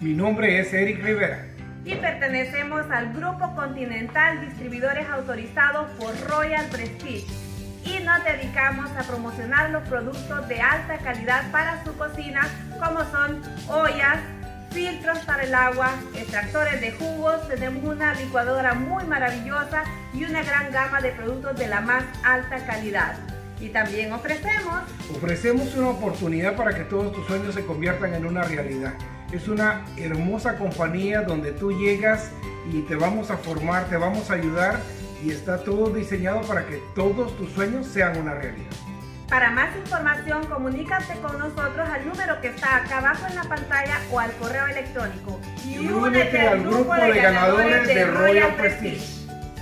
Mi nombre es Eric Rivera. Y pertenecemos al Grupo Continental Distribuidores Autorizados por Royal Prestige. Y nos dedicamos a promocionar los productos de alta calidad para su cocina, como son ollas, filtros para el agua, extractores de jugos, tenemos una licuadora muy maravillosa y una gran gama de productos de la más alta calidad. Y también ofrecemos... Ofrecemos una oportunidad para que todos tus sueños se conviertan en una realidad. Es una hermosa compañía donde tú llegas y te vamos a formar, te vamos a ayudar y está todo diseñado para que todos tus sueños sean una realidad. Para más información, comunícate con nosotros al número que está acá abajo en la pantalla o al correo electrónico. Y únete al grupo de ganadores de Royal Prestige.